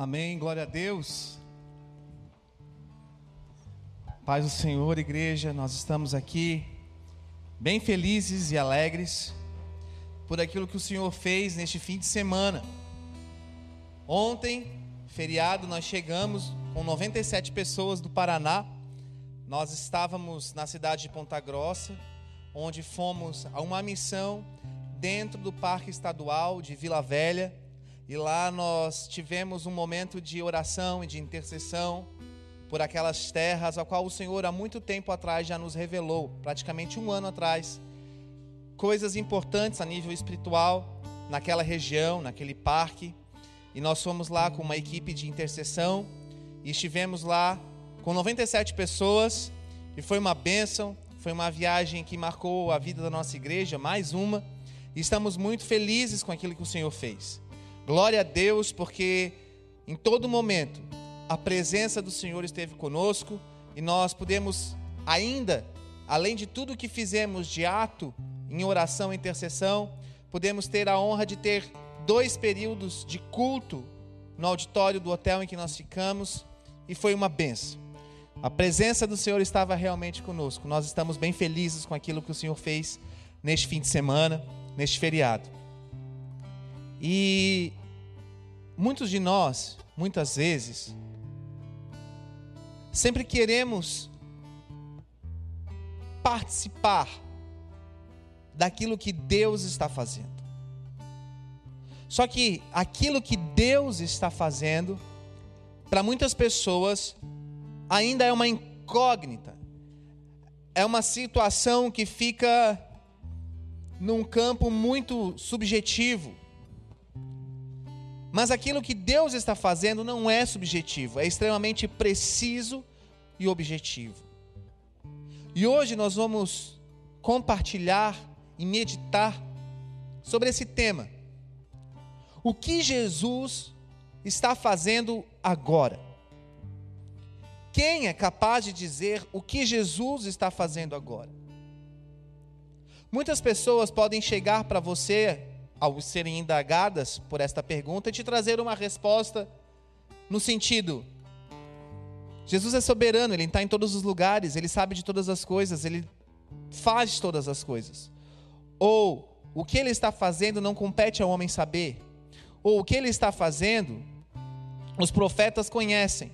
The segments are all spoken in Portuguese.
Amém, glória a Deus. Paz do Senhor, igreja, nós estamos aqui bem felizes e alegres por aquilo que o Senhor fez neste fim de semana. Ontem, feriado, nós chegamos com 97 pessoas do Paraná. Nós estávamos na cidade de Ponta Grossa, onde fomos a uma missão dentro do Parque Estadual de Vila Velha e lá nós tivemos um momento de oração e de intercessão por aquelas terras, a qual o Senhor há muito tempo atrás já nos revelou, praticamente um ano atrás, coisas importantes a nível espiritual naquela região, naquele parque. E nós fomos lá com uma equipe de intercessão e estivemos lá com 97 pessoas e foi uma bênção, foi uma viagem que marcou a vida da nossa igreja, mais uma, e estamos muito felizes com aquilo que o Senhor fez. Glória a Deus, porque em todo momento a presença do Senhor esteve conosco e nós podemos ainda, além de tudo que fizemos de ato em oração e intercessão, podemos ter a honra de ter dois períodos de culto no auditório do hotel em que nós ficamos e foi uma benção. A presença do Senhor estava realmente conosco. Nós estamos bem felizes com aquilo que o Senhor fez neste fim de semana, neste feriado. E muitos de nós, muitas vezes, sempre queremos participar daquilo que Deus está fazendo. Só que aquilo que Deus está fazendo, para muitas pessoas, ainda é uma incógnita. É uma situação que fica num campo muito subjetivo. Mas aquilo que Deus está fazendo não é subjetivo, é extremamente preciso e objetivo. E hoje nós vamos compartilhar e meditar sobre esse tema. O que Jesus está fazendo agora? Quem é capaz de dizer o que Jesus está fazendo agora? Muitas pessoas podem chegar para você ao serem indagadas por esta pergunta, te trazer uma resposta no sentido: Jesus é soberano, ele está em todos os lugares, ele sabe de todas as coisas, ele faz todas as coisas. Ou o que ele está fazendo não compete ao homem saber. Ou o que ele está fazendo, os profetas conhecem.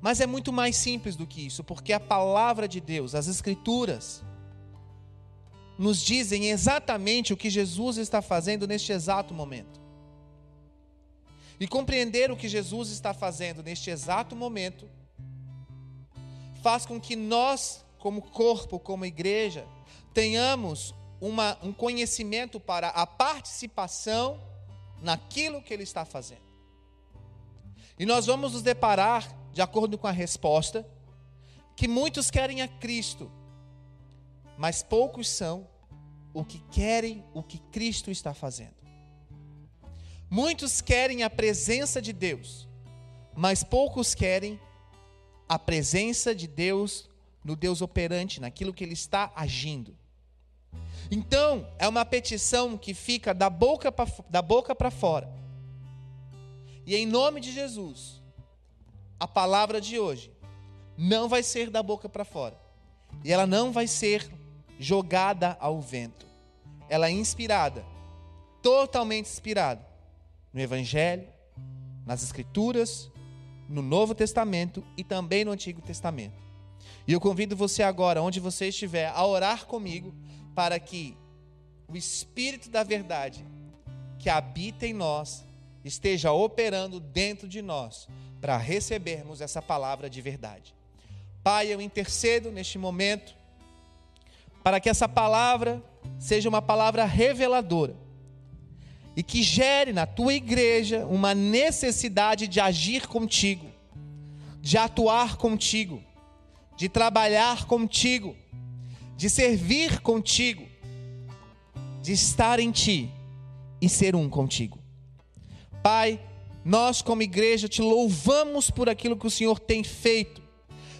Mas é muito mais simples do que isso, porque a palavra de Deus, as Escrituras, nos dizem exatamente o que Jesus está fazendo neste exato momento. E compreender o que Jesus está fazendo neste exato momento faz com que nós, como corpo, como igreja, tenhamos uma, um conhecimento para a participação naquilo que Ele está fazendo. E nós vamos nos deparar, de acordo com a resposta, que muitos querem a Cristo, mas poucos são o que querem o que Cristo está fazendo. Muitos querem a presença de Deus, mas poucos querem a presença de Deus no Deus operante, naquilo que Ele está agindo. Então, é uma petição que fica da boca para fora. E em nome de Jesus, a palavra de hoje não vai ser da boca para fora. E ela não vai ser jogada ao vento. Ela é inspirada, totalmente inspirada no Evangelho, nas Escrituras, no Novo Testamento e também no Antigo Testamento. E eu convido você agora, onde você estiver, a orar comigo para que o Espírito da Verdade que habita em nós esteja operando dentro de nós para recebermos essa palavra de verdade. Pai, eu intercedo neste momento para que essa palavra seja uma palavra reveladora e que gere na tua igreja uma necessidade de agir contigo, de atuar contigo, de trabalhar contigo, de servir contigo, de estar em ti e ser um contigo. Pai, nós como igreja te louvamos por aquilo que o Senhor tem feito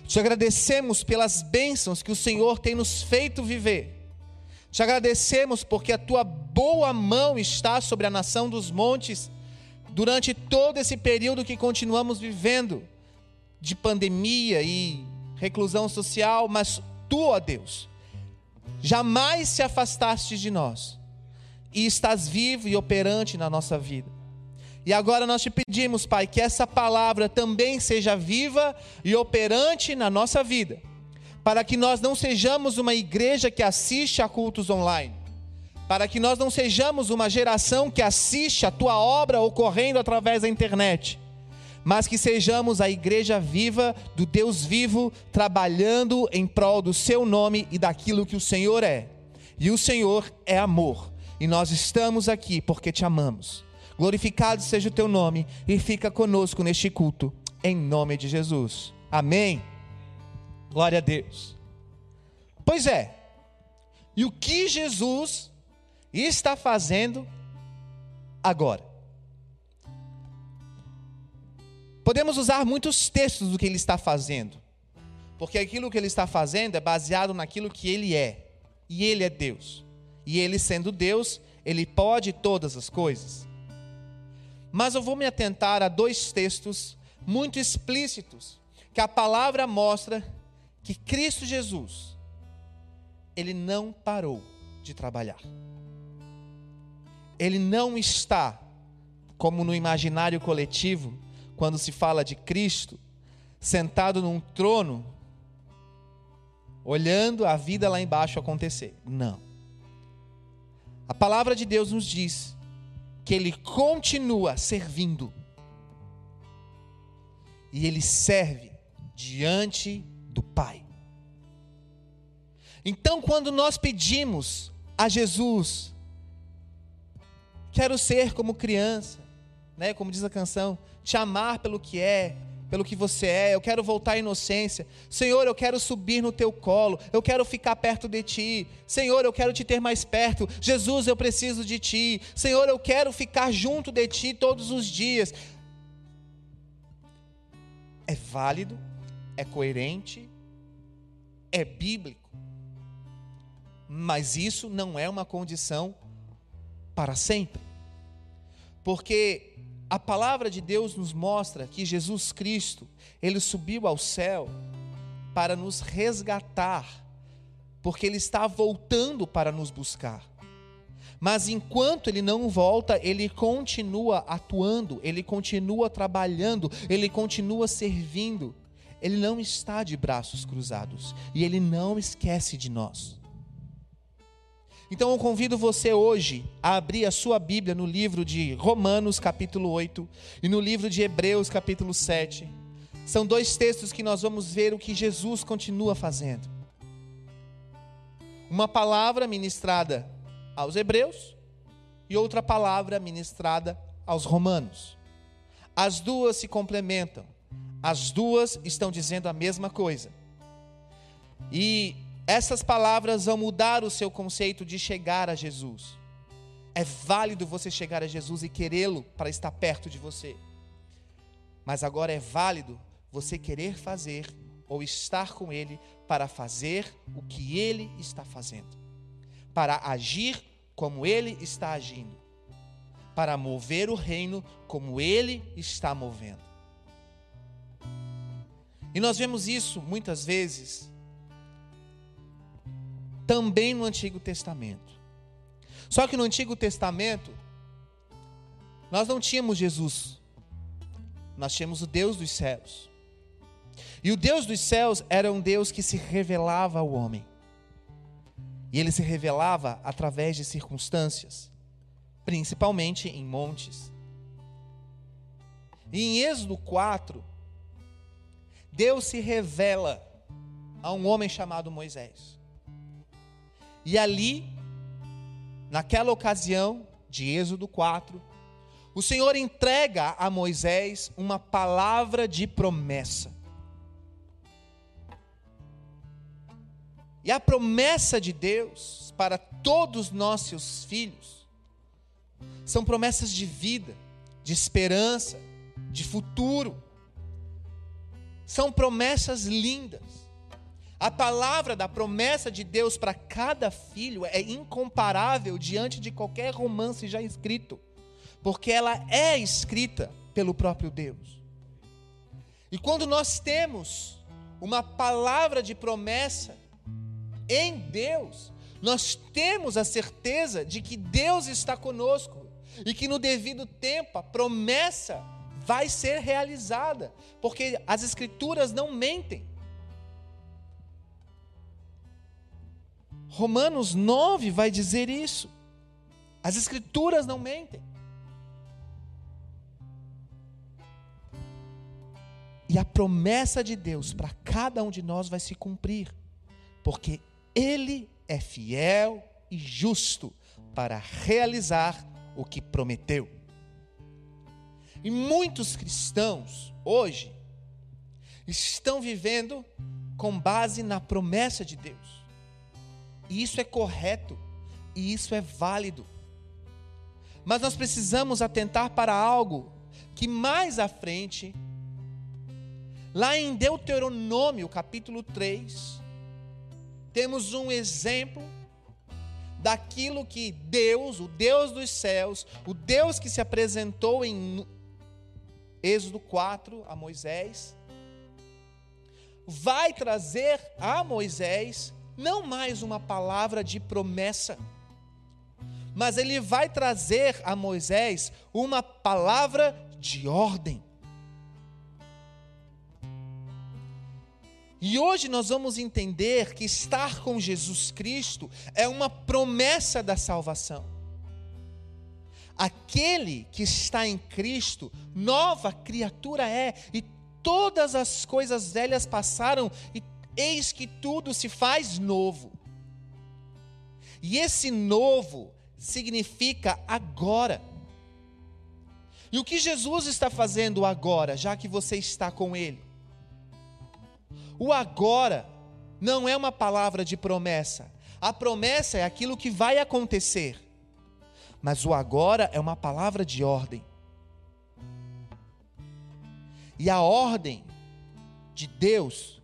te agradecemos pelas bênçãos que o Senhor tem nos feito viver. Te agradecemos porque a tua boa mão está sobre a nação dos montes, durante todo esse período que continuamos vivendo de pandemia e reclusão social, mas tu, ó Deus, jamais se afastaste de nós e estás vivo e operante na nossa vida. E agora nós te pedimos, Pai, que essa palavra também seja viva e operante na nossa vida, para que nós não sejamos uma igreja que assiste a cultos online, para que nós não sejamos uma geração que assiste a tua obra ocorrendo através da internet, mas que sejamos a igreja viva do Deus vivo, trabalhando em prol do seu nome e daquilo que o Senhor é. E o Senhor é amor, e nós estamos aqui porque te amamos. Glorificado seja o teu nome e fica conosco neste culto, em nome de Jesus. Amém. Glória a Deus. Pois é, e o que Jesus está fazendo agora? Podemos usar muitos textos do que ele está fazendo, porque aquilo que ele está fazendo é baseado naquilo que ele é, e ele é Deus. E ele sendo Deus, ele pode todas as coisas. Mas eu vou me atentar a dois textos muito explícitos, que a palavra mostra que Cristo Jesus, ele não parou de trabalhar. Ele não está, como no imaginário coletivo, quando se fala de Cristo, sentado num trono, olhando a vida lá embaixo acontecer. Não. A palavra de Deus nos diz que ele continua servindo. E ele serve diante do Pai. Então, quando nós pedimos a Jesus, quero ser como criança, né, como diz a canção, te amar pelo que é, pelo que você é, eu quero voltar à inocência. Senhor, eu quero subir no teu colo, eu quero ficar perto de ti. Senhor, eu quero te ter mais perto. Jesus, eu preciso de ti. Senhor, eu quero ficar junto de ti todos os dias. É válido, é coerente, é bíblico. Mas isso não é uma condição para sempre. Porque a palavra de Deus nos mostra que Jesus Cristo, ele subiu ao céu para nos resgatar, porque ele está voltando para nos buscar. Mas enquanto ele não volta, ele continua atuando, ele continua trabalhando, ele continua servindo. Ele não está de braços cruzados e ele não esquece de nós. Então eu convido você hoje a abrir a sua Bíblia no livro de Romanos, capítulo 8, e no livro de Hebreus, capítulo 7. São dois textos que nós vamos ver o que Jesus continua fazendo. Uma palavra ministrada aos Hebreus e outra palavra ministrada aos Romanos. As duas se complementam, as duas estão dizendo a mesma coisa. E essas palavras vão mudar o seu conceito de chegar a Jesus. É válido você chegar a Jesus e querê-lo para estar perto de você. Mas agora é válido você querer fazer ou estar com Ele para fazer o que Ele está fazendo, para agir como Ele está agindo, para mover o reino como Ele está movendo. E nós vemos isso muitas vezes também no Antigo Testamento. Só que no Antigo Testamento, nós não tínhamos Jesus, nós tínhamos o Deus dos céus. E o Deus dos céus era um Deus que se revelava ao homem. E ele se revelava através de circunstâncias, principalmente em montes. E em Êxodo 4, Deus se revela a um homem chamado Moisés. E ali, naquela ocasião de Êxodo 4, o Senhor entrega a Moisés uma palavra de promessa. E a promessa de Deus para todos nós, seus filhos, são promessas de vida, de esperança, de futuro. São promessas lindas. A palavra da promessa de Deus para cada filho é incomparável diante de qualquer romance já escrito. porque ela é escrita pelo próprio Deus. E quando nós temos uma palavra de promessa em Deus, nós temos a certeza de que Deus está conosco e que no devido tempo a promessa vai ser realizada, porque as Escrituras não mentem. Romanos 9 vai dizer isso. As Escrituras não mentem. E a promessa de Deus para cada um de nós vai se cumprir, porque Ele é fiel e justo para realizar o que prometeu. E muitos cristãos, hoje, estão vivendo com base na promessa de Deus. E isso é correto, e isso é válido. Mas nós precisamos atentar para algo que mais à frente Lá em Deuteronômio, capítulo 3, temos um exemplo daquilo que Deus, o Deus dos céus, o Deus que se apresentou em Êxodo 4 a Moisés, vai trazer a Moisés não mais uma palavra de promessa, mas ele vai trazer a Moisés uma palavra de ordem. E hoje nós vamos entender que estar com Jesus Cristo é uma promessa da salvação. Aquele que está em Cristo, nova criatura é, e todas as coisas velhas passaram, e eis que tudo se faz novo. E esse novo significa agora. E o que Jesus está fazendo agora, já que você está com Ele? O agora não é uma palavra de promessa. A promessa é aquilo que vai acontecer. Mas o agora é uma palavra de ordem. E a ordem de Deus,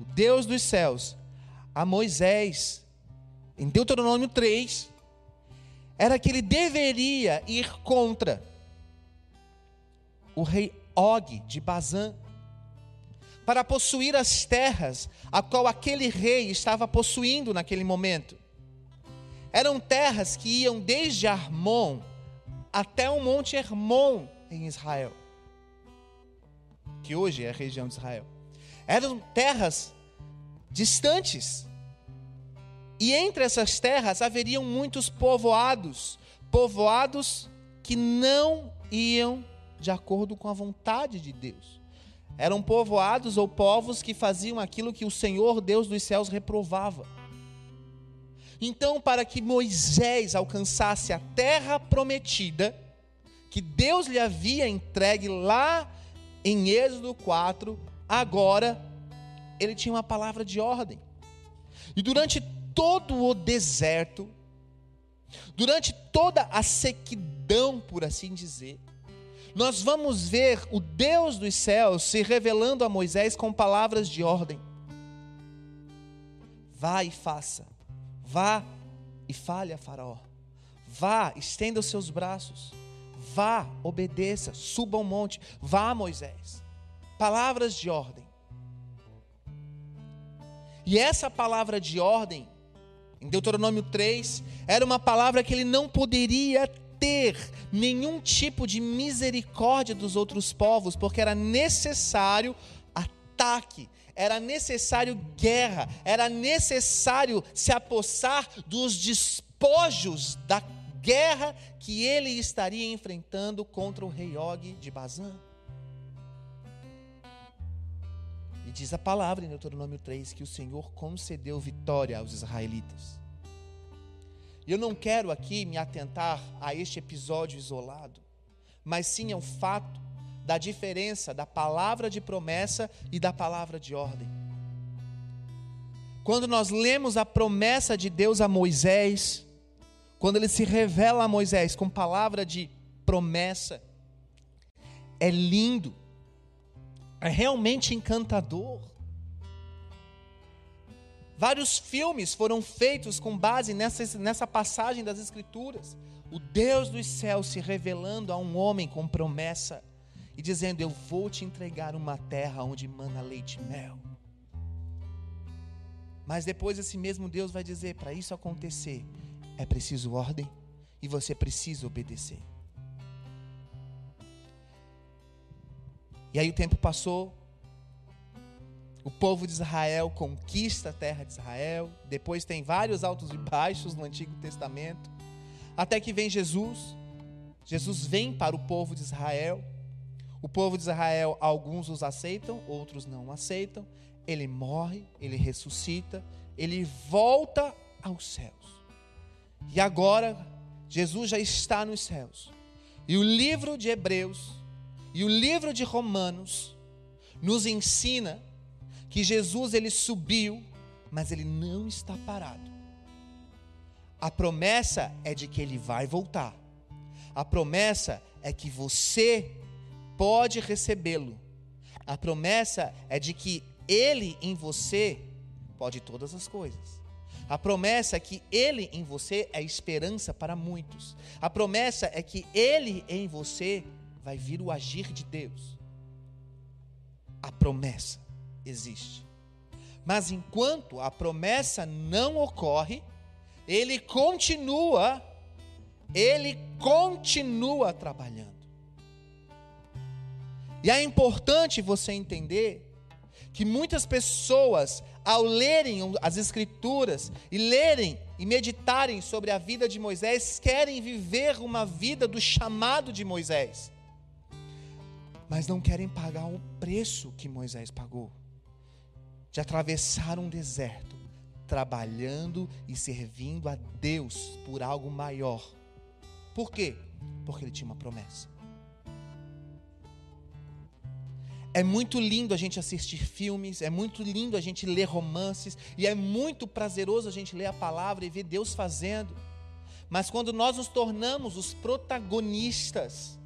o Deus dos céus, a Moisés, em Deuteronômio 3, era que ele deveria ir contra o rei Og de Bazã para possuir as terras a qual aquele rei estava possuindo naquele momento. Eram terras que iam desde Armon até o Monte Hermon em Israel, que hoje é a região de Israel. Eram terras distantes. E entre essas terras haveriam muitos povoados, povoados que não iam de acordo com a vontade de Deus. Eram povoados ou povos que faziam aquilo que o Senhor Deus dos céus reprovava. Então, para que Moisés alcançasse a terra prometida, que Deus lhe havia entregue lá em Êxodo 4, agora ele tinha uma palavra de ordem. E durante todo o deserto, durante toda a sequidão, por assim dizer, nós vamos ver o Deus dos céus se revelando a Moisés com palavras de ordem. Vá e faça. Vá e fale a Faraó. Vá, estenda os seus braços. Vá, obedeça, suba ao monte. Vá, Moisés. Palavras de ordem. E essa palavra de ordem, em Deuteronômio 3, era uma palavra que ele não poderia ter nenhum tipo de misericórdia dos outros povos, porque era necessário ataque, era necessário guerra, era necessário se apossar dos despojos da guerra que ele estaria enfrentando contra o rei Og de Bazã. E diz a palavra em Deuteronômio 3 que o Senhor concedeu vitória aos israelitas. Eu não quero aqui me atentar a este episódio isolado, mas sim ao fato da diferença da palavra de promessa e da palavra de ordem. Quando nós lemos a promessa de Deus a Moisés, quando ele se revela a Moisés com palavra de promessa, é lindo, é realmente encantador. Vários filmes foram feitos com base nessa, nessa passagem das Escrituras. o Deus dos céus se revelando a um homem com promessa e dizendo: Eu vou te entregar uma terra onde mana leite e mel. Mas depois esse mesmo Deus vai dizer: para isso acontecer, é preciso ordem e você precisa obedecer. E aí o tempo passou, o povo de Israel conquista a terra de Israel, depois tem vários altos e baixos no Antigo Testamento, até que vem Jesus. Jesus vem para o povo de Israel. O povo de Israel, alguns os aceitam, outros não aceitam. Ele morre, ele ressuscita, ele volta aos céus. E agora, Jesus já está nos céus. E o livro de Hebreus e o livro de Romanos nos ensina que Jesus ele subiu, mas ele não está parado. A promessa é de que ele vai voltar. A promessa é que você pode recebê-lo. A promessa é de que ele em você pode todas as coisas. A promessa é que ele em você é esperança para muitos. A promessa é que ele em você vai vir o agir de Deus. A promessa existe. Mas enquanto a promessa não ocorre, ele continua, ele continua trabalhando. E é importante você entender que muitas pessoas, ao lerem as Escrituras e lerem e meditarem sobre a vida de Moisés, querem viver uma vida do chamado de Moisés, mas não querem pagar o preço que Moisés pagou de atravessar um deserto, trabalhando e servindo a Deus por algo maior. Por quê? Porque ele tinha uma promessa. É muito lindo a gente assistir filmes, é muito lindo a gente ler romances, e é muito prazeroso a gente ler a palavra e ver Deus fazendo. Mas quando nós nos tornamos os protagonistas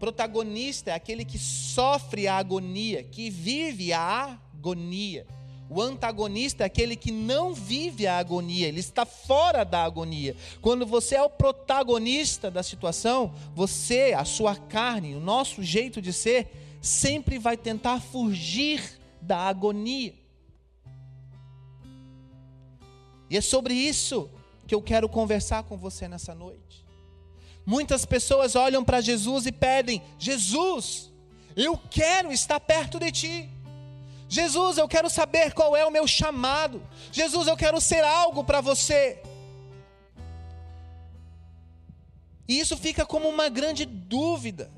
Protagonista é aquele que sofre a agonia, que vive a agonia. O antagonista é aquele que não vive a agonia, ele está fora da agonia. Quando você é o protagonista da situação, você, a sua carne, o nosso jeito de ser, sempre vai tentar fugir da agonia. E é sobre isso que eu quero conversar com você nessa noite. Muitas pessoas olham para Jesus e pedem: Jesus, eu quero estar perto de ti. Jesus, eu quero saber qual é o meu chamado. Jesus, eu quero ser algo para você. E isso fica como uma grande dúvida.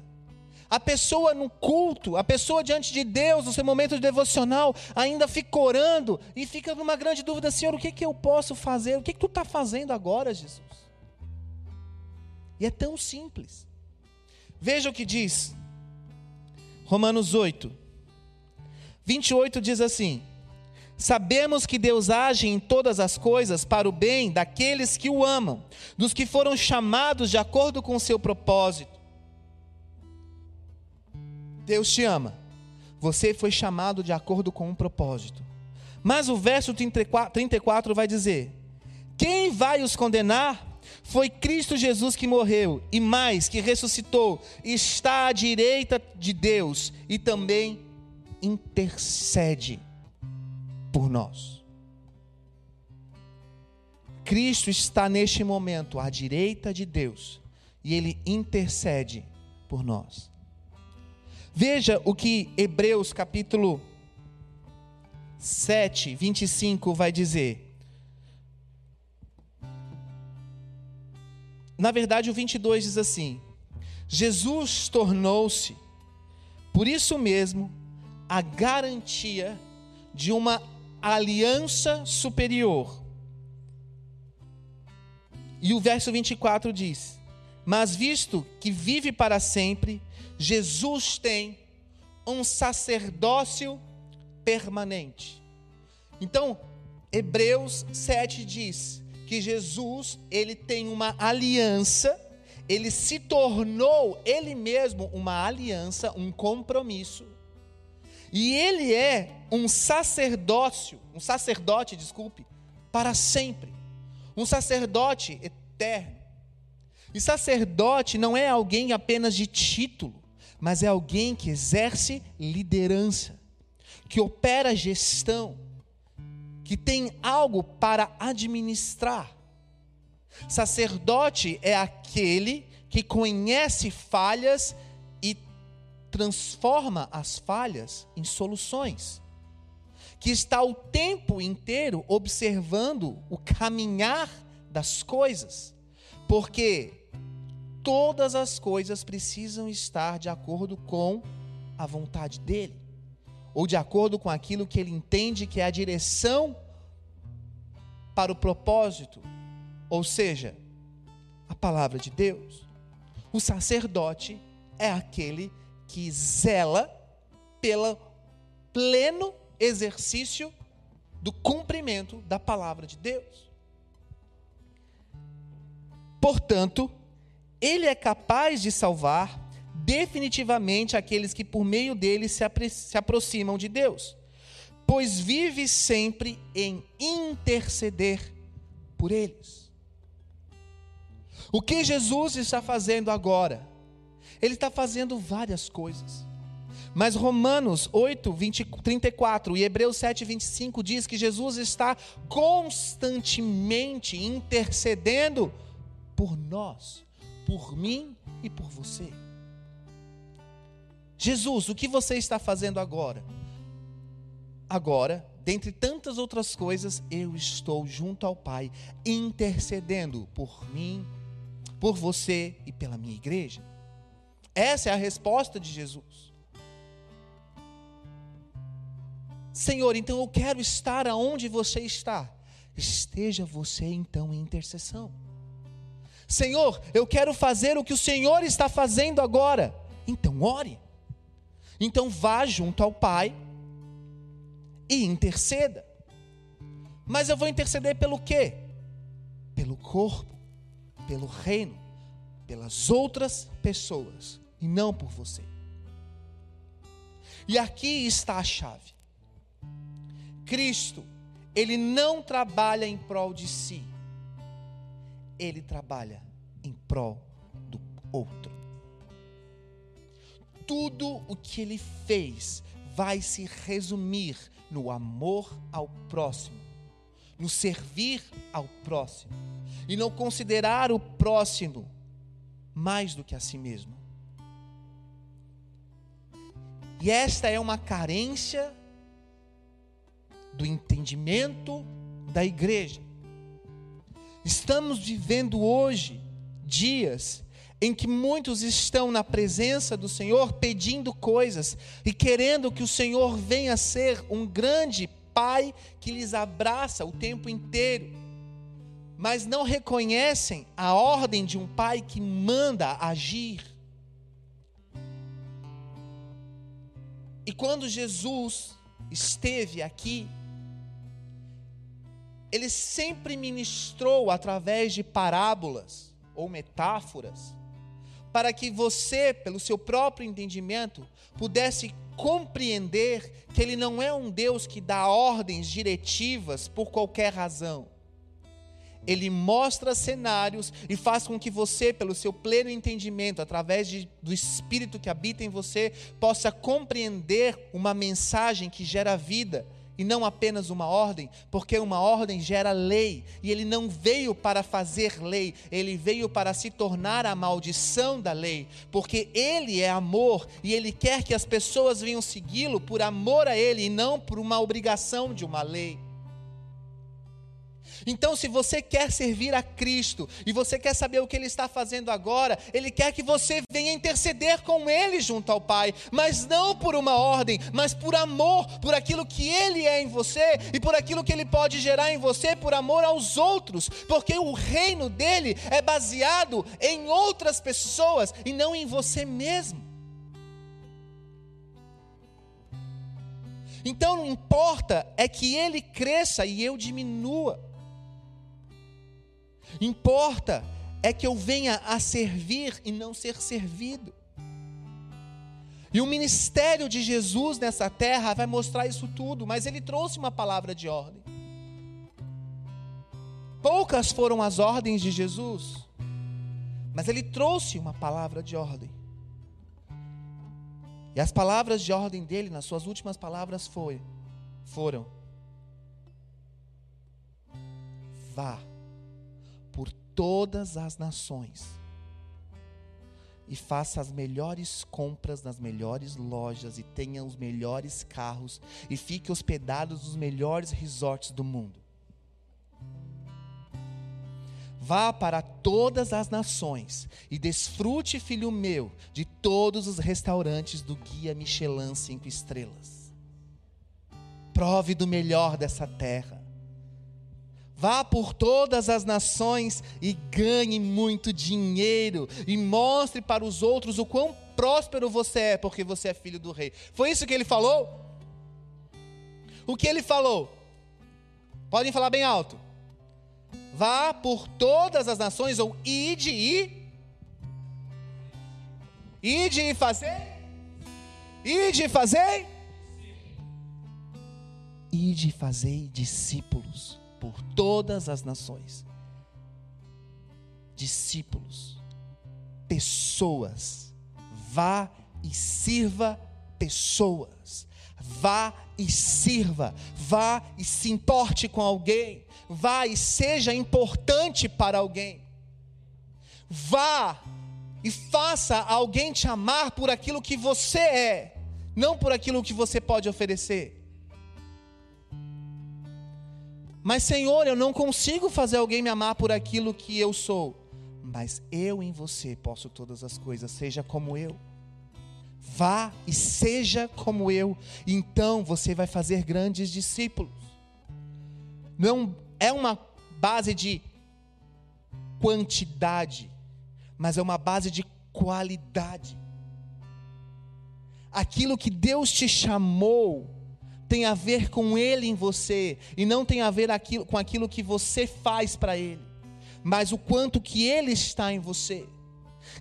A pessoa no culto, a pessoa diante de Deus, no seu momento de devocional, ainda fica orando e fica numa grande dúvida: Senhor, o que, que eu posso fazer? O que, que tu está fazendo agora, Jesus? E é tão simples. Veja o que diz Romanos 8, 28 diz assim: Sabemos que Deus age em todas as coisas para o bem daqueles que o amam, dos que foram chamados de acordo com o seu propósito. Deus te ama. Você foi chamado de acordo com um propósito. Mas o verso 34, 34 vai dizer: Quem vai os condenar? Foi Cristo Jesus que morreu e mais que ressuscitou, está à direita de Deus e também intercede por nós. Cristo está neste momento à direita de Deus e ele intercede por nós. Veja o que Hebreus capítulo 7, 25 vai dizer. Na verdade, o 22 diz assim: Jesus tornou-se, por isso mesmo, a garantia de uma aliança superior. E o verso 24 diz: Mas visto que vive para sempre, Jesus tem um sacerdócio permanente. Então, Hebreus 7 diz: que Jesus, ele tem uma aliança, ele se tornou ele mesmo uma aliança, um compromisso. E ele é um sacerdócio, um sacerdote, desculpe, para sempre. Um sacerdote eterno. E sacerdote não é alguém apenas de título, mas é alguém que exerce liderança, que opera gestão, que tem algo para administrar. Sacerdote é aquele que conhece falhas e transforma as falhas em soluções. Que está o tempo inteiro observando o caminhar das coisas. Porque todas as coisas precisam estar de acordo com a vontade dele, ou de acordo com aquilo que ele entende que é a direção para o propósito, ou seja, a palavra de Deus. O sacerdote é aquele que zela pelo pleno exercício do cumprimento da palavra de Deus. Portanto, ele é capaz de salvar definitivamente aqueles que por meio dele se, aproximam de Deus, pois vive sempre em interceder por eles. O que Jesus está fazendo agora? Ele está fazendo várias coisas. Mas Romanos 8, 20, 34 e Hebreus 7, 25 diz que Jesus está constantemente intercedendo por nós por mim e por você. Jesus, o que você está fazendo agora? Agora, dentre tantas outras coisas, eu estou junto ao Pai, intercedendo por mim, por você e pela minha igreja. Essa é a resposta de Jesus. Senhor, então eu quero estar aonde você está. Esteja você então em intercessão. Senhor, eu quero fazer o que o Senhor está fazendo agora. Então, ore. Então, vá junto ao Pai e interceda. Mas eu vou interceder pelo quê? Pelo corpo, pelo reino, pelas outras pessoas e não por você. E aqui está a chave. Cristo, ele não trabalha em prol de si ele trabalha em prol do outro. Tudo o que ele fez vai se resumir no amor ao próximo, no servir ao próximo e não considerar o próximo mais do que a si mesmo. E esta é uma carência do entendimento da igreja. Estamos vivendo hoje dias em que muitos estão na presença do Senhor pedindo coisas e querendo que o Senhor venha ser um grande Pai que lhes abraça o tempo inteiro, mas não reconhecem a ordem de um Pai que manda agir. E quando Jesus esteve aqui, ele sempre ministrou através de parábolas ou metáforas, para que você, pelo seu próprio entendimento, pudesse compreender que ele não é um Deus que dá ordens diretivas por qualquer razão. Ele mostra cenários e faz com que você, pelo seu pleno entendimento, através de, do Espírito que habita em você, possa compreender uma mensagem que gera vida e não apenas uma ordem, porque uma ordem gera lei, e ele não veio para fazer lei, ele veio para se tornar a maldição da lei, porque ele é amor e ele quer que as pessoas venham segui-lo por amor a ele e não por uma obrigação de uma lei. Então, se você quer servir a Cristo e você quer saber o que Ele está fazendo agora, Ele quer que você venha interceder com Ele junto ao Pai, mas não por uma ordem, mas por amor, por aquilo que Ele é em você e por aquilo que Ele pode gerar em você, por amor aos outros, porque o reino dele é baseado em outras pessoas e não em você mesmo. Então não importa é que ele cresça e eu diminua. Importa é que eu venha a servir e não ser servido. E o ministério de Jesus nessa terra vai mostrar isso tudo, mas ele trouxe uma palavra de ordem. Poucas foram as ordens de Jesus, mas ele trouxe uma palavra de ordem. E as palavras de ordem dele, nas suas últimas palavras, foi, foram: Vá todas as nações e faça as melhores compras nas melhores lojas e tenha os melhores carros e fique hospedado nos melhores resorts do mundo. Vá para todas as nações e desfrute, filho meu, de todos os restaurantes do Guia Michelin cinco estrelas. Prove do melhor dessa terra. Vá por todas as nações e ganhe muito dinheiro e mostre para os outros o quão próspero você é, porque você é filho do rei. Foi isso que ele falou? O que ele falou? Podem falar bem alto. Vá por todas as nações, ou ide e. Ide e fazer. Ide e fazer. Ide e fazer discípulos por todas as nações. Discípulos, pessoas, vá e sirva pessoas. Vá e sirva, vá e se importe com alguém, vá e seja importante para alguém. Vá e faça alguém te amar por aquilo que você é, não por aquilo que você pode oferecer. Mas, Senhor, eu não consigo fazer alguém me amar por aquilo que eu sou. Mas eu em você posso todas as coisas, seja como eu. Vá e seja como eu, então você vai fazer grandes discípulos. Não é uma base de quantidade, mas é uma base de qualidade. Aquilo que Deus te chamou tem a ver com Ele em você e não tem a ver aquilo, com aquilo que você faz para Ele, mas o quanto que Ele está em você.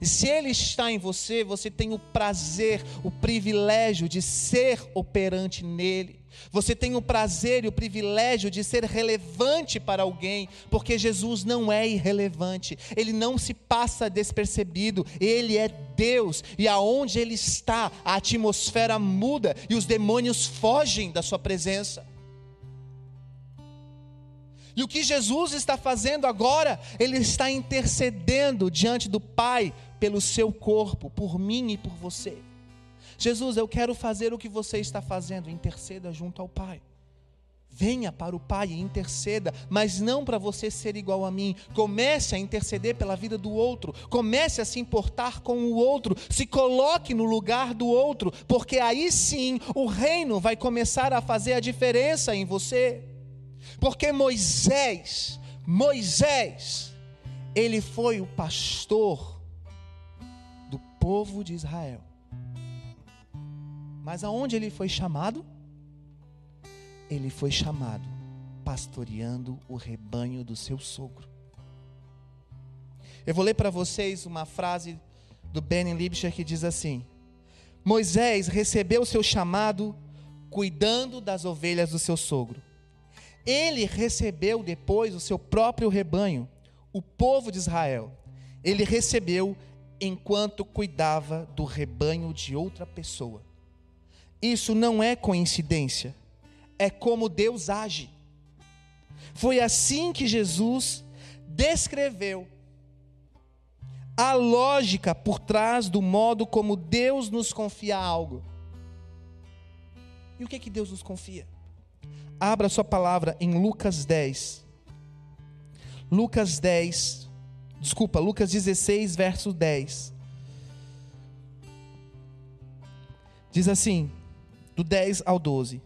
E se Ele está em você, você tem o prazer, o privilégio de ser operante nele. Você tem o prazer e o privilégio de ser relevante para alguém, porque Jesus não é irrelevante, ele não se passa despercebido, ele é Deus, e aonde ele está, a atmosfera muda e os demônios fogem da sua presença. E o que Jesus está fazendo agora? Ele está intercedendo diante do Pai pelo seu corpo, por mim e por você. Jesus, eu quero fazer o que você está fazendo, interceda junto ao Pai. Venha para o Pai e interceda, mas não para você ser igual a mim. Comece a interceder pela vida do outro, comece a se importar com o outro, se coloque no lugar do outro, porque aí sim o reino vai começar a fazer a diferença em você. Porque Moisés, Moisés, ele foi o pastor do povo de Israel. Mas aonde ele foi chamado? Ele foi chamado pastoreando o rebanho do seu sogro. Eu vou ler para vocês uma frase do Benin Libscher que diz assim: Moisés recebeu seu chamado cuidando das ovelhas do seu sogro. Ele recebeu depois o seu próprio rebanho, o povo de Israel. Ele recebeu enquanto cuidava do rebanho de outra pessoa. Isso não é coincidência, é como Deus age. Foi assim que Jesus descreveu a lógica por trás do modo como Deus nos confia algo. E o que é que Deus nos confia? Abra sua palavra em Lucas 10. Lucas 10, desculpa, Lucas 16, verso 10. Diz assim: do 10 ao 12.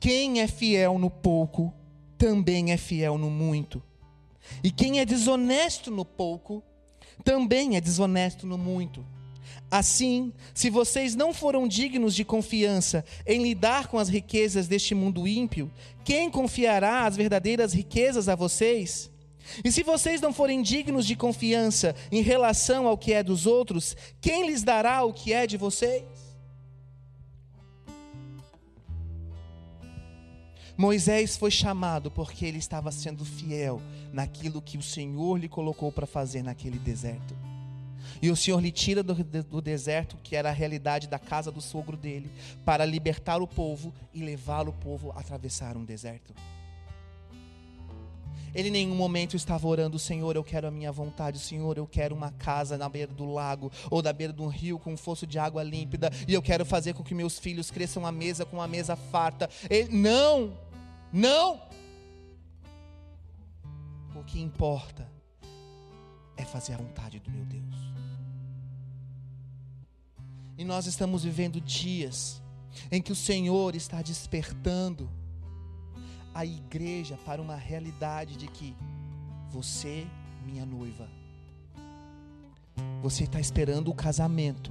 Quem é fiel no pouco, também é fiel no muito. E quem é desonesto no pouco, também é desonesto no muito. Assim, se vocês não foram dignos de confiança em lidar com as riquezas deste mundo ímpio, quem confiará as verdadeiras riquezas a vocês? E se vocês não forem dignos de confiança em relação ao que é dos outros, quem lhes dará o que é de vocês? Moisés foi chamado porque ele estava sendo fiel naquilo que o Senhor lhe colocou para fazer naquele deserto. E o Senhor lhe tira do, do, deserto, que era a realidade da casa do sogro dele, para libertar o povo e levar o povo a atravessar um deserto. Ele em nenhum momento estava orando, Senhor, eu quero a minha vontade, Senhor, eu quero uma casa na beira do lago ou na beira de um rio com um fosso de água límpida, e eu quero fazer com que meus filhos cresçam à mesa com uma mesa farta. Ele, não, não. O que importa é fazer a vontade do meu Deus. E nós estamos vivendo dias em que o Senhor está despertando a igreja para uma realidade de que você, minha noiva, você está esperando o casamento.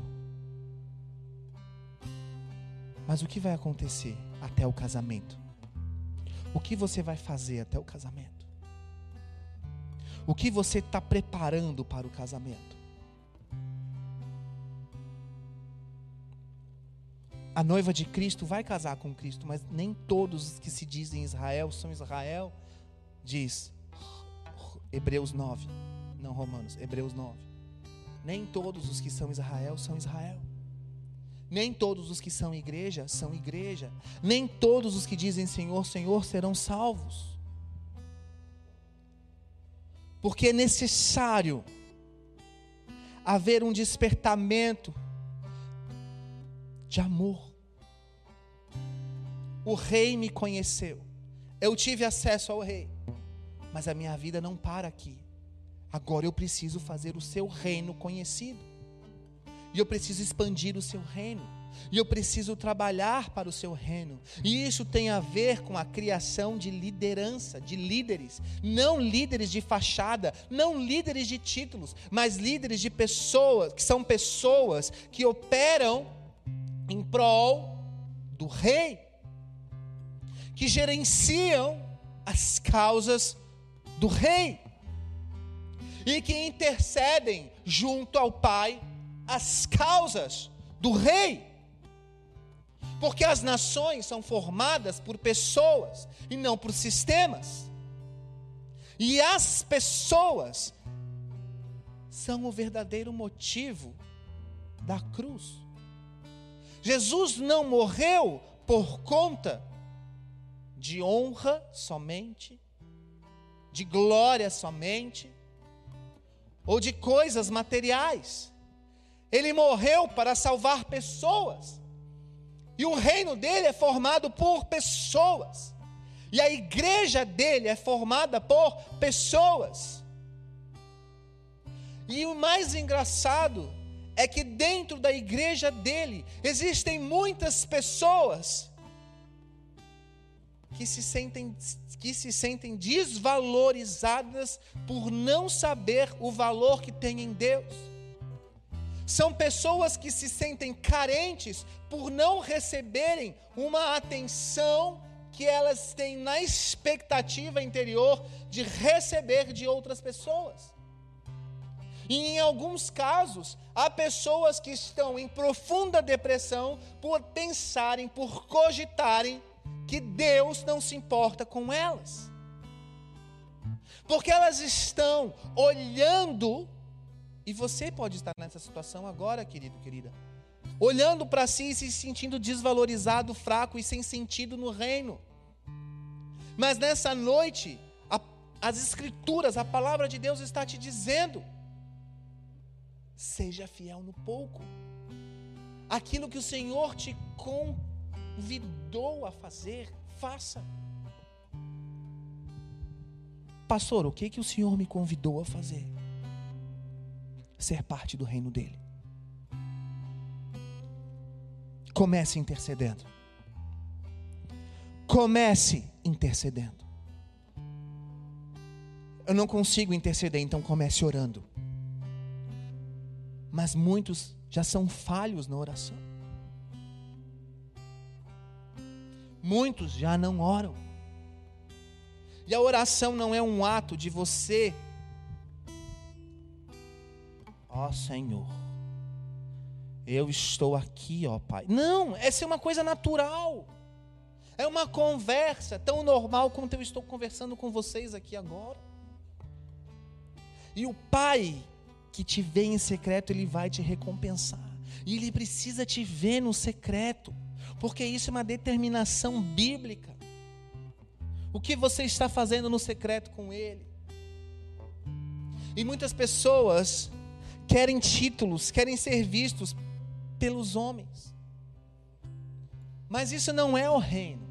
Mas o que vai acontecer até o casamento? O que você vai fazer até o casamento? O que você está preparando para o casamento? A noiva de Cristo vai casar com Cristo, mas nem todos os que se dizem Israel são Israel, diz Hebreus 9, não Romanos, Hebreus 9. Nem todos os que são Israel são Israel. Nem todos os que são igreja são igreja. Nem todos os que dizem Senhor, Senhor serão salvos. Porque é necessário haver um despertamento de amor. O rei me conheceu. Eu tive acesso ao rei. Mas a minha vida não para aqui. Agora eu preciso fazer o seu reino conhecido. E eu preciso expandir o seu reino. E eu preciso trabalhar para o seu reino. E isso tem a ver com a criação de liderança, de líderes. Não líderes de fachada, não líderes de títulos, mas líderes de pessoas, que são pessoas que operam em prol do rei, que gerenciam as causas do rei e que intercedem junto ao Pai as causas do rei. Porque as nações são formadas por pessoas e não por sistemas. E as pessoas são o verdadeiro motivo da cruz. Jesus não morreu por conta de honra somente, de glória somente, ou de coisas materiais. Ele morreu para salvar pessoas. E o reino dele é formado por pessoas. E a igreja dele é formada por pessoas. E o mais engraçado é que dentro da igreja dele existem muitas pessoas que se sentem que se sentem desvalorizadas por não saber o valor que tem em Deus. São pessoas que se sentem carentes por não receberem uma atenção que elas têm na expectativa interior de receber de outras pessoas. E em alguns casos, há pessoas que estão em profunda depressão por pensarem, por cogitarem que Deus não se importa com elas. Porque elas estão olhando, e você pode estar nessa situação agora, querido, querida, olhando para si e se sentindo desvalorizado, fraco e sem sentido no reino. Mas nessa noite, a, as Escrituras, a palavra de Deus está te dizendo: Seja fiel no pouco. Aquilo que o Senhor te convidou a fazer, faça. Pastor, o que que o Senhor me convidou a fazer? Ser parte do reino dele. Comece intercedendo. Comece intercedendo. Eu não consigo interceder, então comece orando mas muitos já são falhos na oração. Muitos já não oram. E a oração não é um ato de você, ó Senhor, eu estou aqui, ó Pai. Não, essa é uma coisa natural. É uma conversa tão normal quanto eu estou conversando com vocês aqui agora. E o Pai que te vê em secreto, Ele vai te recompensar. E Ele precisa te ver no secreto, porque isso é uma determinação bíblica. O que você está fazendo no secreto com Ele? E muitas pessoas querem títulos, querem ser vistos pelos homens. Mas isso não é o reino.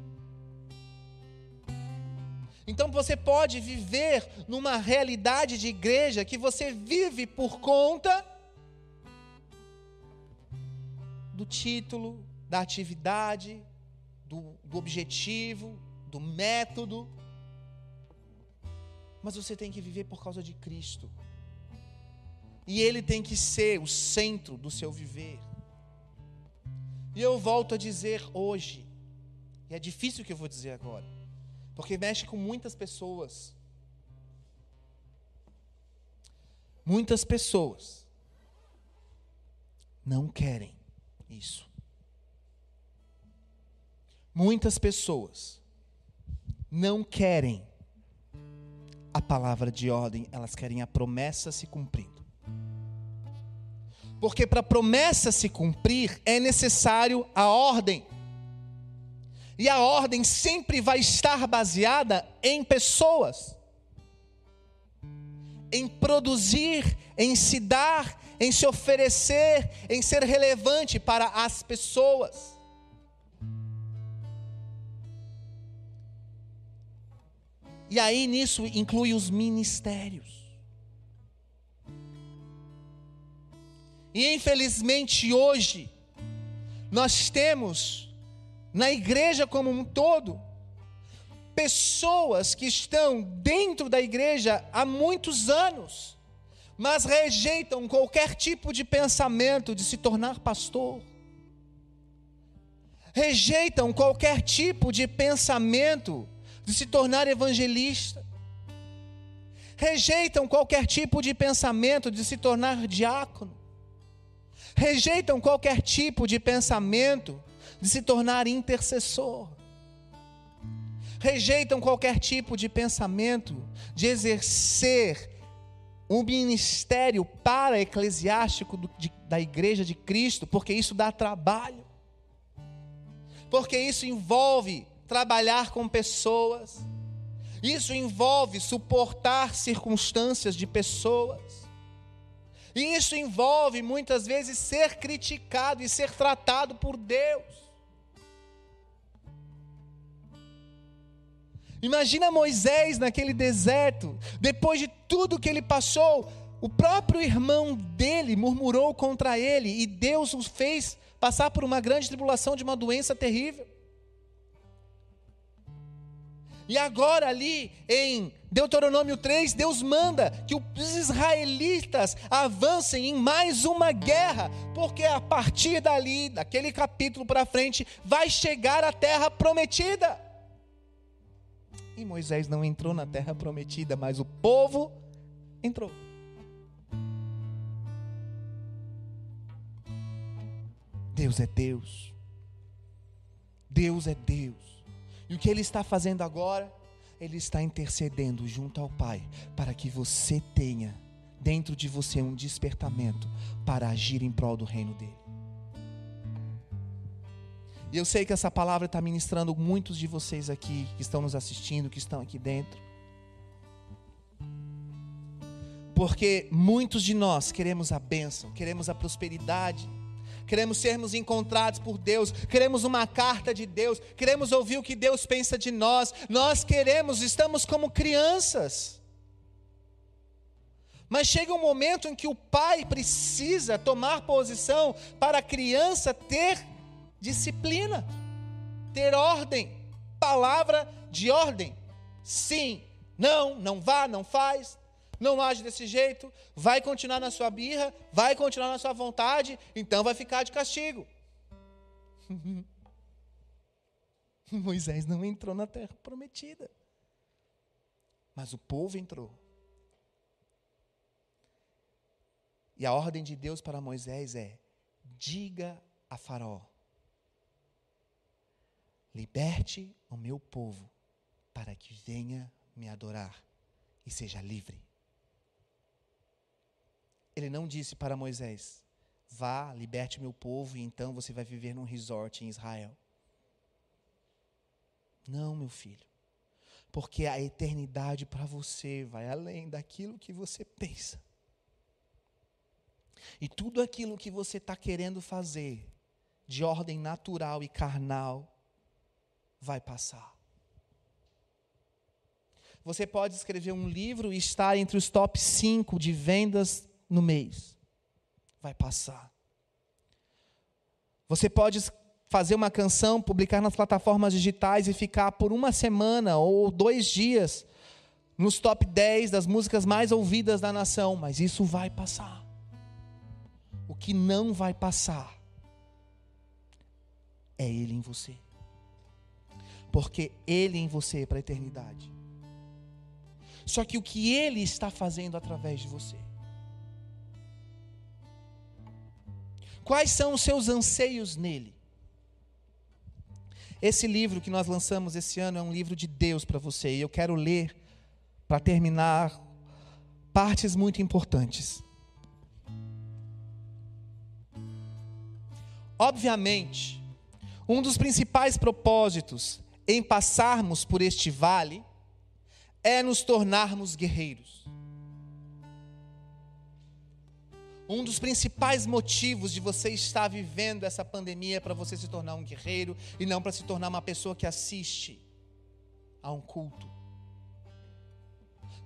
Então você pode viver numa realidade de igreja que você vive por conta do título, da atividade, do, do objetivo, do método. Mas você tem que viver por causa de Cristo. E Ele tem que ser o centro do seu viver. E eu volto a dizer hoje, e é difícil o que eu vou dizer agora, porque mexe com muitas pessoas. Muitas pessoas não querem isso. Muitas pessoas não querem a palavra de ordem, elas querem a promessa se cumprindo. Porque para a promessa se cumprir é necessário a ordem. E a ordem sempre vai estar baseada em pessoas, em produzir, em se dar, em se oferecer, em ser relevante para as pessoas. E aí nisso inclui os ministérios. E infelizmente hoje, nós temos, na igreja como um todo, pessoas que estão dentro da igreja há muitos anos, mas rejeitam qualquer tipo de pensamento de se tornar pastor, rejeitam qualquer tipo de pensamento de se tornar evangelista, rejeitam qualquer tipo de pensamento de se tornar diácono, rejeitam qualquer tipo de pensamento de se tornar intercessor, rejeitam qualquer tipo de pensamento de exercer um ministério para eclesiástico de, da igreja de Cristo, porque isso dá trabalho, porque isso envolve trabalhar com pessoas, isso envolve suportar circunstâncias de pessoas, isso envolve muitas vezes ser criticado e ser tratado por Deus. Imagina Moisés naquele deserto, depois de tudo que ele passou, o próprio irmão dele murmurou contra ele e Deus o fez passar por uma grande tribulação de uma doença terrível. E agora, ali em Deuteronômio 3, Deus manda que os israelitas avancem em mais uma guerra, porque a partir dali, daquele capítulo para frente, vai chegar a terra prometida. E Moisés não entrou na terra prometida, mas o povo entrou. Deus é Deus. Deus é Deus. E o que ele está fazendo agora? Ele está intercedendo junto ao Pai para que você tenha dentro de você um despertamento para agir em prol do reino dele. E eu sei que essa palavra está ministrando muitos de vocês aqui que estão nos assistindo, que estão aqui dentro. Porque muitos de nós queremos a bênção, queremos a prosperidade, queremos sermos encontrados por Deus, queremos uma carta de Deus, queremos ouvir o que Deus pensa de nós, nós queremos, estamos como crianças. Mas chega um momento em que o pai precisa tomar posição para a criança ter disciplina, ter ordem, palavra de ordem. Sim, não, não vá, não faz não age desse jeito, vai continuar na sua birra, vai continuar na sua vontade, então vai ficar de castigo. Moisés não entrou na terra prometida, mas o povo entrou. E a ordem de Deus para Moisés é: diga a Faraó, liberte o meu povo para que venha me adorar e seja livre. Ele não disse para Moisés: vá, liberte meu povo e então você vai viver num resort em Israel. Não, meu filho. Porque a eternidade para você vai além daquilo que você pensa. E tudo aquilo que você está querendo fazer, de ordem natural e carnal, vai passar. Você pode escrever um livro e estar entre os top 5 de vendas no mês. Vai passar. Você pode fazer uma canção, publicar nas plataformas digitais e ficar por uma semana ou dois dias nos top 10 das músicas mais ouvidas da nação, mas isso vai passar. O que não vai passar é Ele em você. Porque Ele em você é para a eternidade. Só que o que Ele está fazendo através de você? Quais são os seus anseios nele? Esse livro que nós lançamos esse ano é um livro de Deus para você e eu quero ler, para terminar, partes muito importantes. Obviamente, um dos principais propósitos em passarmos por este vale é nos tornarmos guerreiros. Um dos principais motivos de você estar vivendo essa pandemia é para você se tornar um guerreiro e não para se tornar uma pessoa que assiste a um culto.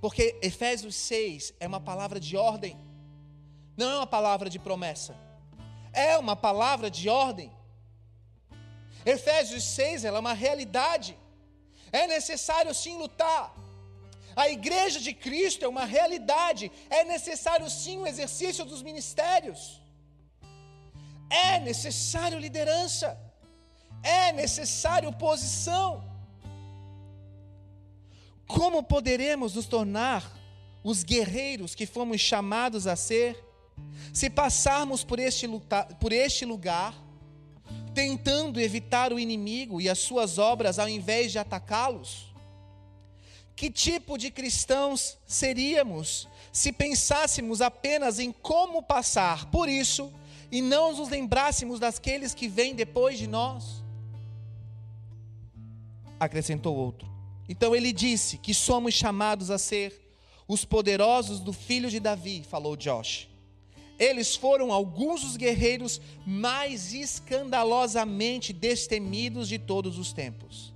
Porque Efésios 6 é uma palavra de ordem, não é uma palavra de promessa, é uma palavra de ordem. Efésios 6 é uma realidade, é necessário sim lutar, a igreja de Cristo é uma realidade. É necessário sim o exercício dos ministérios. É necessário liderança. É necessário posição. Como poderemos nos tornar os guerreiros que fomos chamados a ser, se passarmos por este, por este lugar, tentando evitar o inimigo e as suas obras ao invés de atacá-los? Que tipo de cristãos seríamos se pensássemos apenas em como passar por isso e não nos lembrássemos daqueles que vêm depois de nós? Acrescentou outro. Então ele disse que somos chamados a ser os poderosos do filho de Davi, falou Josh. Eles foram alguns dos guerreiros mais escandalosamente destemidos de todos os tempos.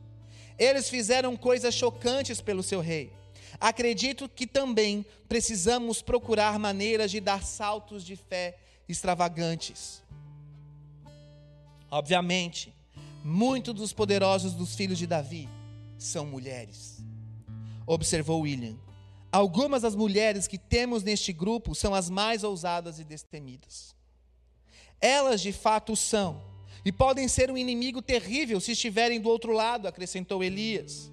Eles fizeram coisas chocantes pelo seu rei. Acredito que também precisamos procurar maneiras de dar saltos de fé extravagantes. Obviamente, muitos dos poderosos dos filhos de Davi são mulheres. Observou William. Algumas das mulheres que temos neste grupo são as mais ousadas e destemidas. Elas de fato são e podem ser um inimigo terrível se estiverem do outro lado, acrescentou Elias.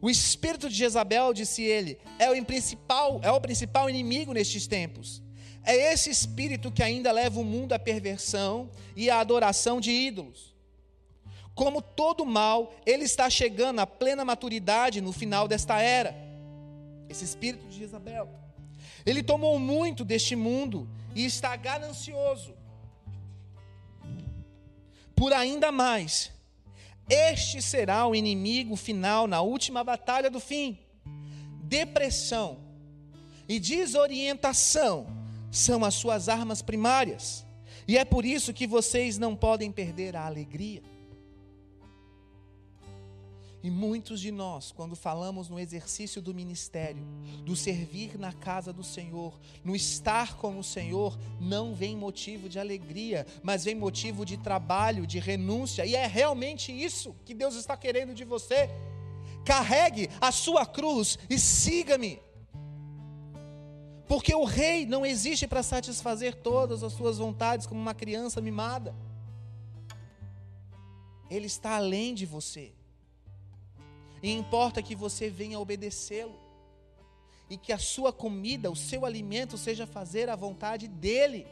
O espírito de Jezabel, disse ele, é o principal, é o principal inimigo nestes tempos. É esse espírito que ainda leva o mundo à perversão e à adoração de ídolos. Como todo mal, ele está chegando à plena maturidade no final desta era. Esse espírito de Jezabel. Ele tomou muito deste mundo e está ganancioso por ainda mais. Este será o inimigo final na última batalha do fim. Depressão e desorientação são as suas armas primárias. E é por isso que vocês não podem perder a alegria. E muitos de nós, quando falamos no exercício do ministério, do servir na casa do Senhor, no estar com o Senhor, não vem motivo de alegria, mas vem motivo de trabalho, de renúncia, e é realmente isso que Deus está querendo de você. Carregue a sua cruz e siga-me. Porque o rei não existe para satisfazer todas as suas vontades como uma criança mimada. Ele está além de você. E importa que você venha obedecê-lo. E que a sua comida, o seu alimento, seja fazer a vontade dEle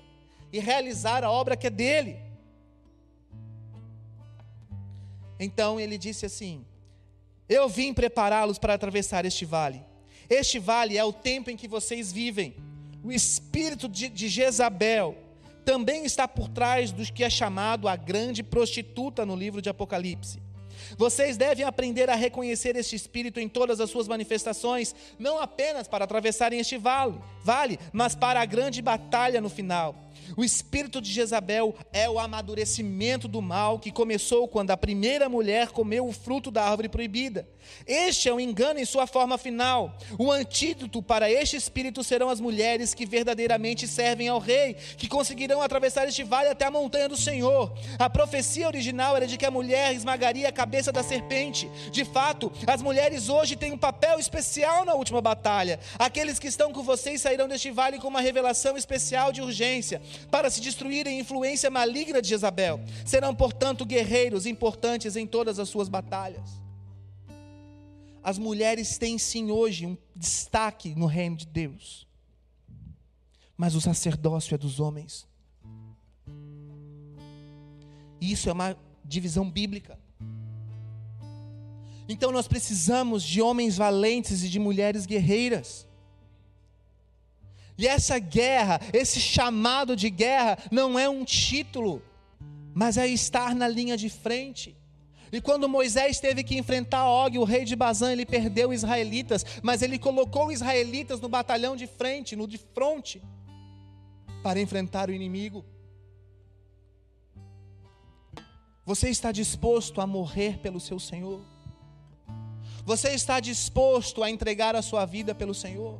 e realizar a obra que é dele. Então ele disse assim: Eu vim prepará-los para atravessar este vale. Este vale é o tempo em que vocês vivem. O espírito de, de Jezabel também está por trás do que é chamado a grande prostituta no livro de Apocalipse. Vocês devem aprender a reconhecer este espírito em todas as suas manifestações, não apenas para atravessarem este vale, vale, mas para a grande batalha no final. O espírito de Jezabel é o amadurecimento do mal que começou quando a primeira mulher comeu o fruto da árvore proibida. Este é o engano em sua forma final. O antídoto para este espírito serão as mulheres que verdadeiramente servem ao rei, que conseguirão atravessar este vale até a montanha do Senhor. A profecia original era de que a mulher esmagaria a cabeça da serpente. De fato, as mulheres hoje têm um papel especial na última batalha. Aqueles que estão com vocês sairão deste vale com uma revelação especial de urgência para se destruírem a influência maligna de Jezabel. Serão, portanto, guerreiros importantes em todas as suas batalhas. As mulheres têm sim hoje um destaque no reino de Deus, mas o sacerdócio é dos homens. Isso é uma divisão bíblica. Então nós precisamos de homens valentes e de mulheres guerreiras. E essa guerra, esse chamado de guerra, não é um título, mas é estar na linha de frente. E quando Moisés teve que enfrentar Og, o rei de Bazã, ele perdeu israelitas, mas ele colocou os israelitas no batalhão de frente, no de fronte, para enfrentar o inimigo. Você está disposto a morrer pelo seu Senhor? Você está disposto a entregar a sua vida pelo Senhor?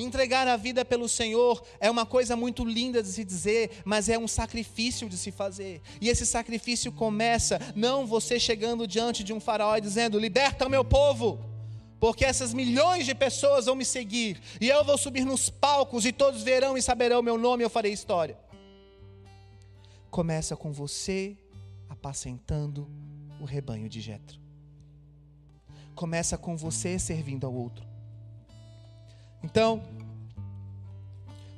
Entregar a vida pelo Senhor é uma coisa muito linda de se dizer, mas é um sacrifício de se fazer. E esse sacrifício começa não você chegando diante de um faraó e dizendo: "Liberta o meu povo" porque essas milhões de pessoas vão me seguir, e eu vou subir nos palcos, e todos verão e saberão meu nome, e eu farei história. Começa com você apacentando o rebanho de Jetro. Começa com você servindo ao outro. Então,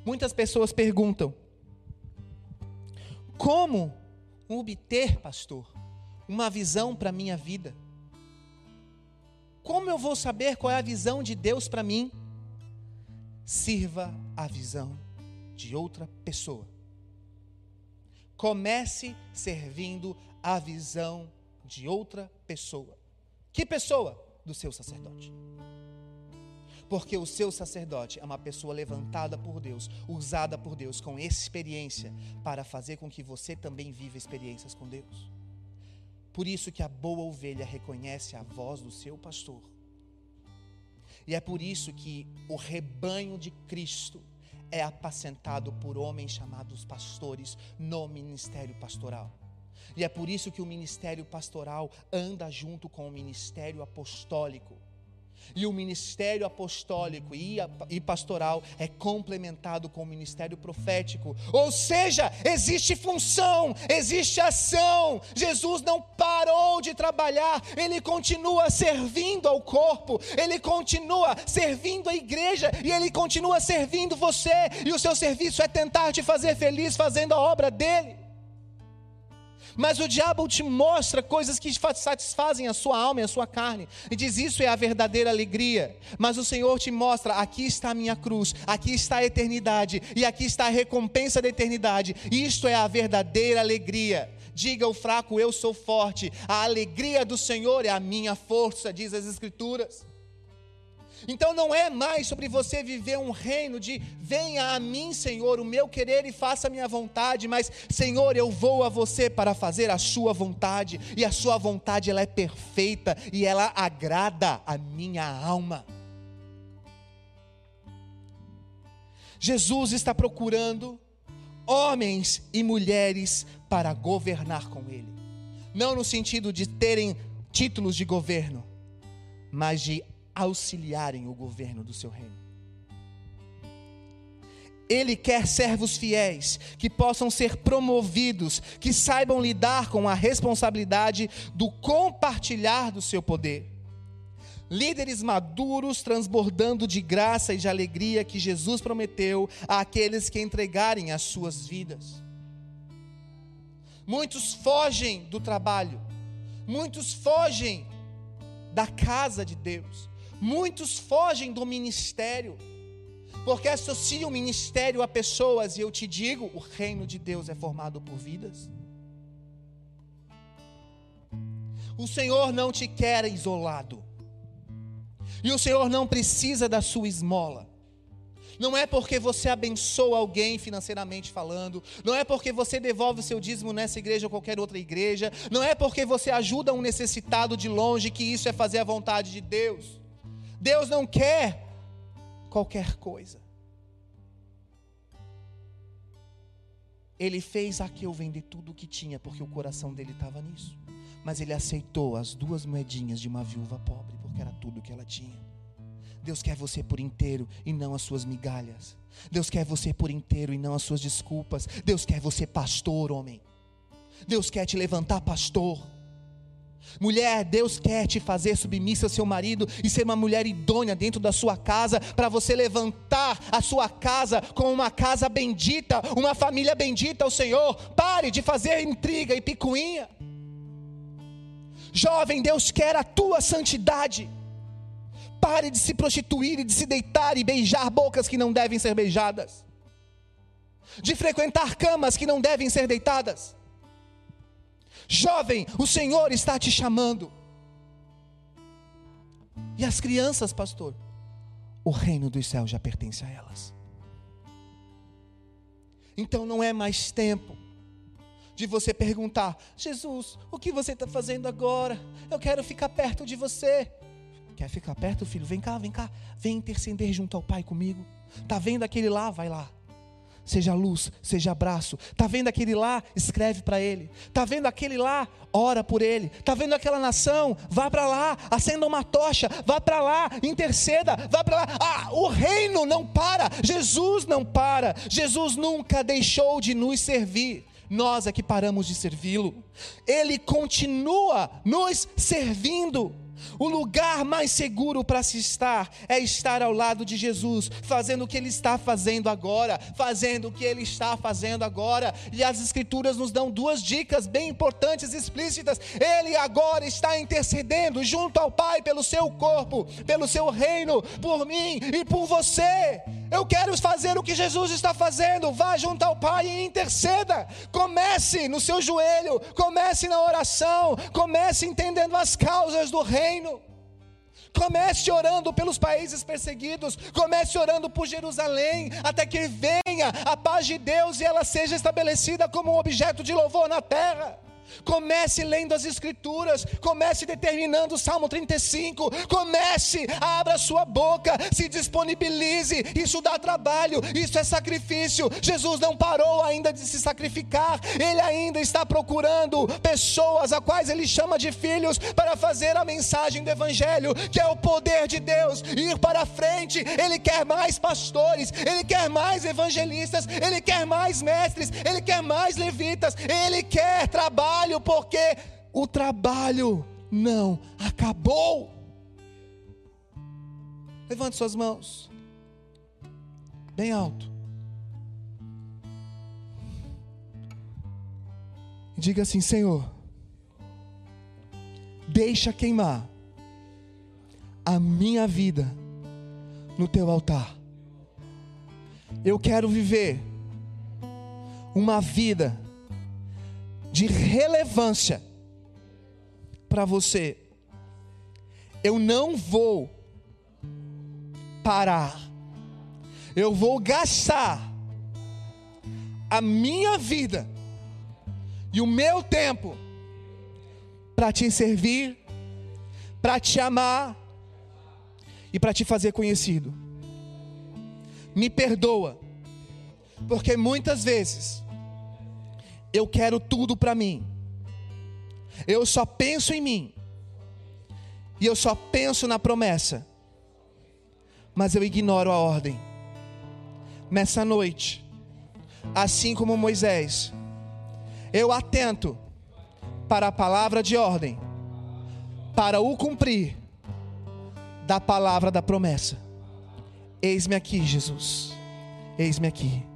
muitas pessoas perguntam: como obter, pastor, uma visão para a minha vida? Como eu vou saber qual é a visão de Deus para mim? Sirva a visão de outra pessoa. Comece servindo a visão de outra pessoa. Que pessoa? Do seu sacerdote. Porque o seu sacerdote é uma pessoa levantada por Deus, usada por Deus com experiência para fazer com que você também viva experiências com Deus. Por isso que a boa ovelha reconhece a voz do seu pastor. E é por isso que o rebanho de Cristo é apacentado por homens chamados pastores no ministério pastoral. E é por isso que o ministério pastoral anda junto com o ministério apostólico. E o ministério apostólico e pastoral é complementado com o ministério profético. Ou seja, existe função, existe ação. Jesus não parou de trabalhar, ele continua servindo ao corpo, ele continua servindo a igreja e ele continua servindo você. E o seu serviço é tentar te fazer feliz fazendo a obra dele. Mas o diabo te mostra coisas que satisfazem a sua alma e a sua carne. E diz: Isso é a verdadeira alegria. Mas o Senhor te mostra: aqui está a minha cruz, aqui está a eternidade, e aqui está a recompensa da eternidade. Isto é a verdadeira alegria. Diga o fraco: Eu sou forte. A alegria do Senhor é a minha força, diz as Escrituras. Então não é mais sobre você viver um reino de venha a mim, Senhor, o meu querer e faça a minha vontade, mas Senhor, eu vou a você para fazer a sua vontade, e a sua vontade ela é perfeita e ela agrada a minha alma. Jesus está procurando homens e mulheres para governar com ele. Não no sentido de terem títulos de governo, mas de auxiliarem o governo do seu reino. Ele quer servos fiéis, que possam ser promovidos, que saibam lidar com a responsabilidade do compartilhar do seu poder. Líderes maduros, transbordando de graça e de alegria que Jesus prometeu àqueles que entregarem as suas vidas. Muitos fogem do trabalho, Muitos fogem da casa de Deus. Muitos fogem do ministério. Porque associam o ministério a pessoas, e eu te digo: o reino de Deus é formado por vidas. O Senhor não te quer isolado. E o Senhor não precisa da sua esmola. Não é porque você abençoa alguém financeiramente falando, não é porque você devolve o seu dízimo nessa igreja ou qualquer outra igreja, não é porque você ajuda um necessitado de longe que isso é fazer a vontade de Deus. Deus não quer qualquer coisa. Ele fez Aqueu vender tudo o que tinha, porque o coração dele estava nisso. Mas ele aceitou as duas moedinhas de uma viúva pobre, porque era tudo que ela tinha. Deus quer você por inteiro e não as suas migalhas. Deus quer você por inteiro e não as suas desculpas. Deus quer você pastor, homem. Deus quer te levantar pastor. Mulher, Deus quer te fazer submissa ao seu marido e ser uma mulher idônea dentro da sua casa, para você levantar a sua casa como uma casa bendita, uma família bendita ao Senhor. Pare de fazer intriga e picuinha. Jovem, Deus quer a tua santidade. Pare de se prostituir e de se deitar e beijar bocas que não devem ser beijadas, de frequentar camas que não devem ser deitadas. Jovem, o Senhor está te chamando. E as crianças, pastor? O reino dos céus já pertence a elas. Então não é mais tempo de você perguntar: Jesus, o que você está fazendo agora? Eu quero ficar perto de você. Quer ficar perto, filho? Vem cá, vem cá. Vem interceder junto ao Pai comigo. Tá vendo aquele lá? Vai lá. Seja luz, seja abraço. Tá vendo aquele lá? Escreve para ele. Tá vendo aquele lá? Ora por ele. Tá vendo aquela nação? Vá para lá, acenda uma tocha, vá para lá, interceda, vá para lá. Ah, o reino não para. Jesus não para. Jesus nunca deixou de nos servir nós é que paramos de servi-lo. Ele continua nos servindo. O lugar mais seguro para se estar é estar ao lado de Jesus, fazendo o que ele está fazendo agora, fazendo o que ele está fazendo agora. E as Escrituras nos dão duas dicas bem importantes e explícitas. Ele agora está intercedendo junto ao Pai pelo seu corpo, pelo seu reino, por mim e por você. Eu quero fazer o que Jesus está fazendo. Vá junto ao Pai e interceda. Comece no seu joelho, comece na oração, comece entendendo as causas do reino. Comece orando pelos países perseguidos, comece orando por Jerusalém, até que venha a paz de Deus e ela seja estabelecida como um objeto de louvor na terra. Comece lendo as Escrituras, comece determinando o Salmo 35, comece, abra sua boca, se disponibilize. Isso dá trabalho, isso é sacrifício. Jesus não parou ainda de se sacrificar, ele ainda está procurando pessoas a quais ele chama de filhos para fazer a mensagem do Evangelho, que é o poder de Deus, ir para frente. Ele quer mais pastores, ele quer mais evangelistas, ele quer mais mestres, ele quer mais levitas, ele quer trabalho trabalho, porque o trabalho não acabou. Levante suas mãos, bem alto. Diga assim: Senhor, deixa queimar a minha vida no teu altar. Eu quero viver uma vida de relevância para você. Eu não vou parar. Eu vou gastar a minha vida e o meu tempo para te servir, para te amar e para te fazer conhecido. Me perdoa, porque muitas vezes eu quero tudo para mim. Eu só penso em mim. E eu só penso na promessa. Mas eu ignoro a ordem. Nessa noite, assim como Moisés, eu atento para a palavra de ordem, para o cumprir da palavra da promessa. Eis-me aqui, Jesus. Eis-me aqui.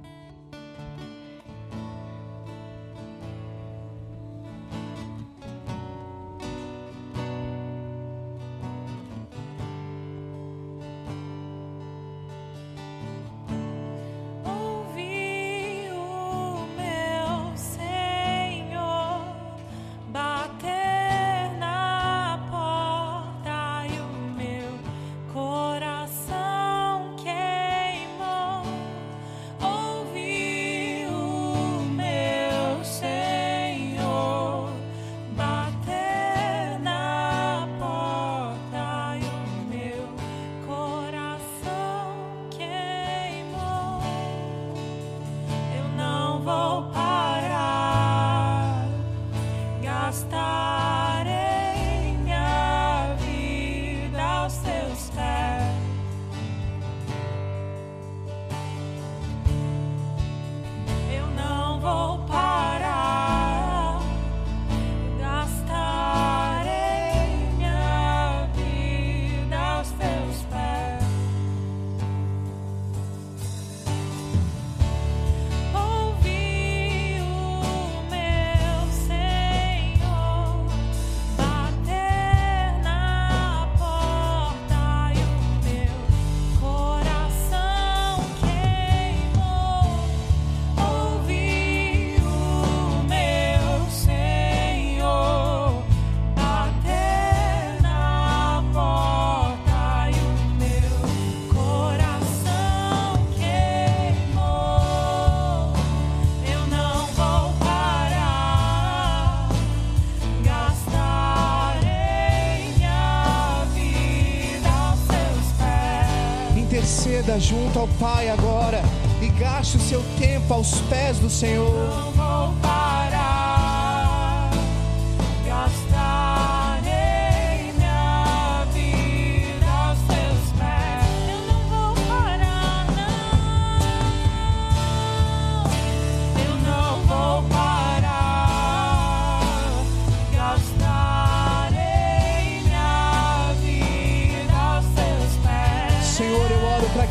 Junto ao Pai agora e gaste o seu tempo aos pés do Senhor. Não vou parar,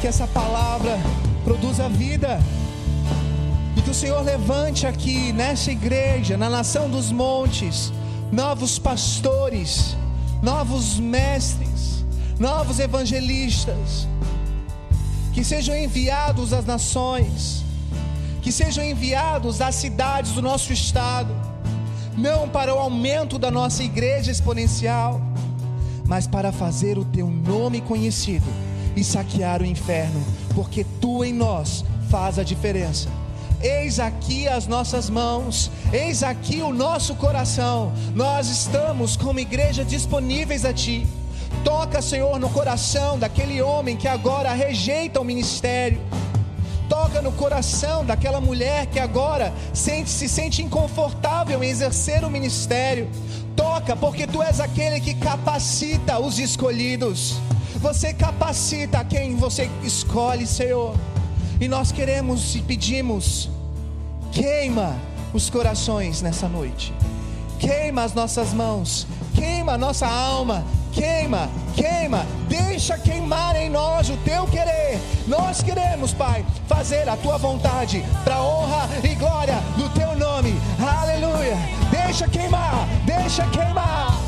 que essa palavra produza vida. E que o Senhor levante aqui nessa igreja, na nação dos montes, novos pastores, novos mestres, novos evangelistas, que sejam enviados às nações, que sejam enviados às cidades do nosso estado, não para o aumento da nossa igreja exponencial, mas para fazer o teu nome conhecido e saquear o inferno, porque tu em nós faz a diferença. Eis aqui as nossas mãos, eis aqui o nosso coração. Nós estamos como igreja disponíveis a ti. Toca, Senhor, no coração daquele homem que agora rejeita o ministério. Toca no coração daquela mulher que agora sente, se sente inconfortável em exercer o ministério. Toca, porque tu és aquele que capacita os escolhidos. Você capacita quem você escolhe, Senhor. E nós queremos e pedimos: queima os corações nessa noite, queima as nossas mãos, queima a nossa alma, queima, queima, deixa queimar em nós o teu querer. Nós queremos, Pai, fazer a tua vontade, para honra e glória do teu nome. Aleluia. Deixa queimar, deixa queimar.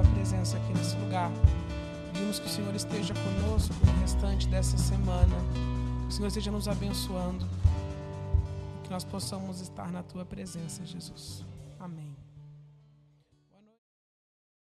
Tua presença aqui nesse lugar. Pedimos que o Senhor esteja conosco no restante dessa semana, que o Senhor esteja nos abençoando, que nós possamos estar na tua presença, Jesus.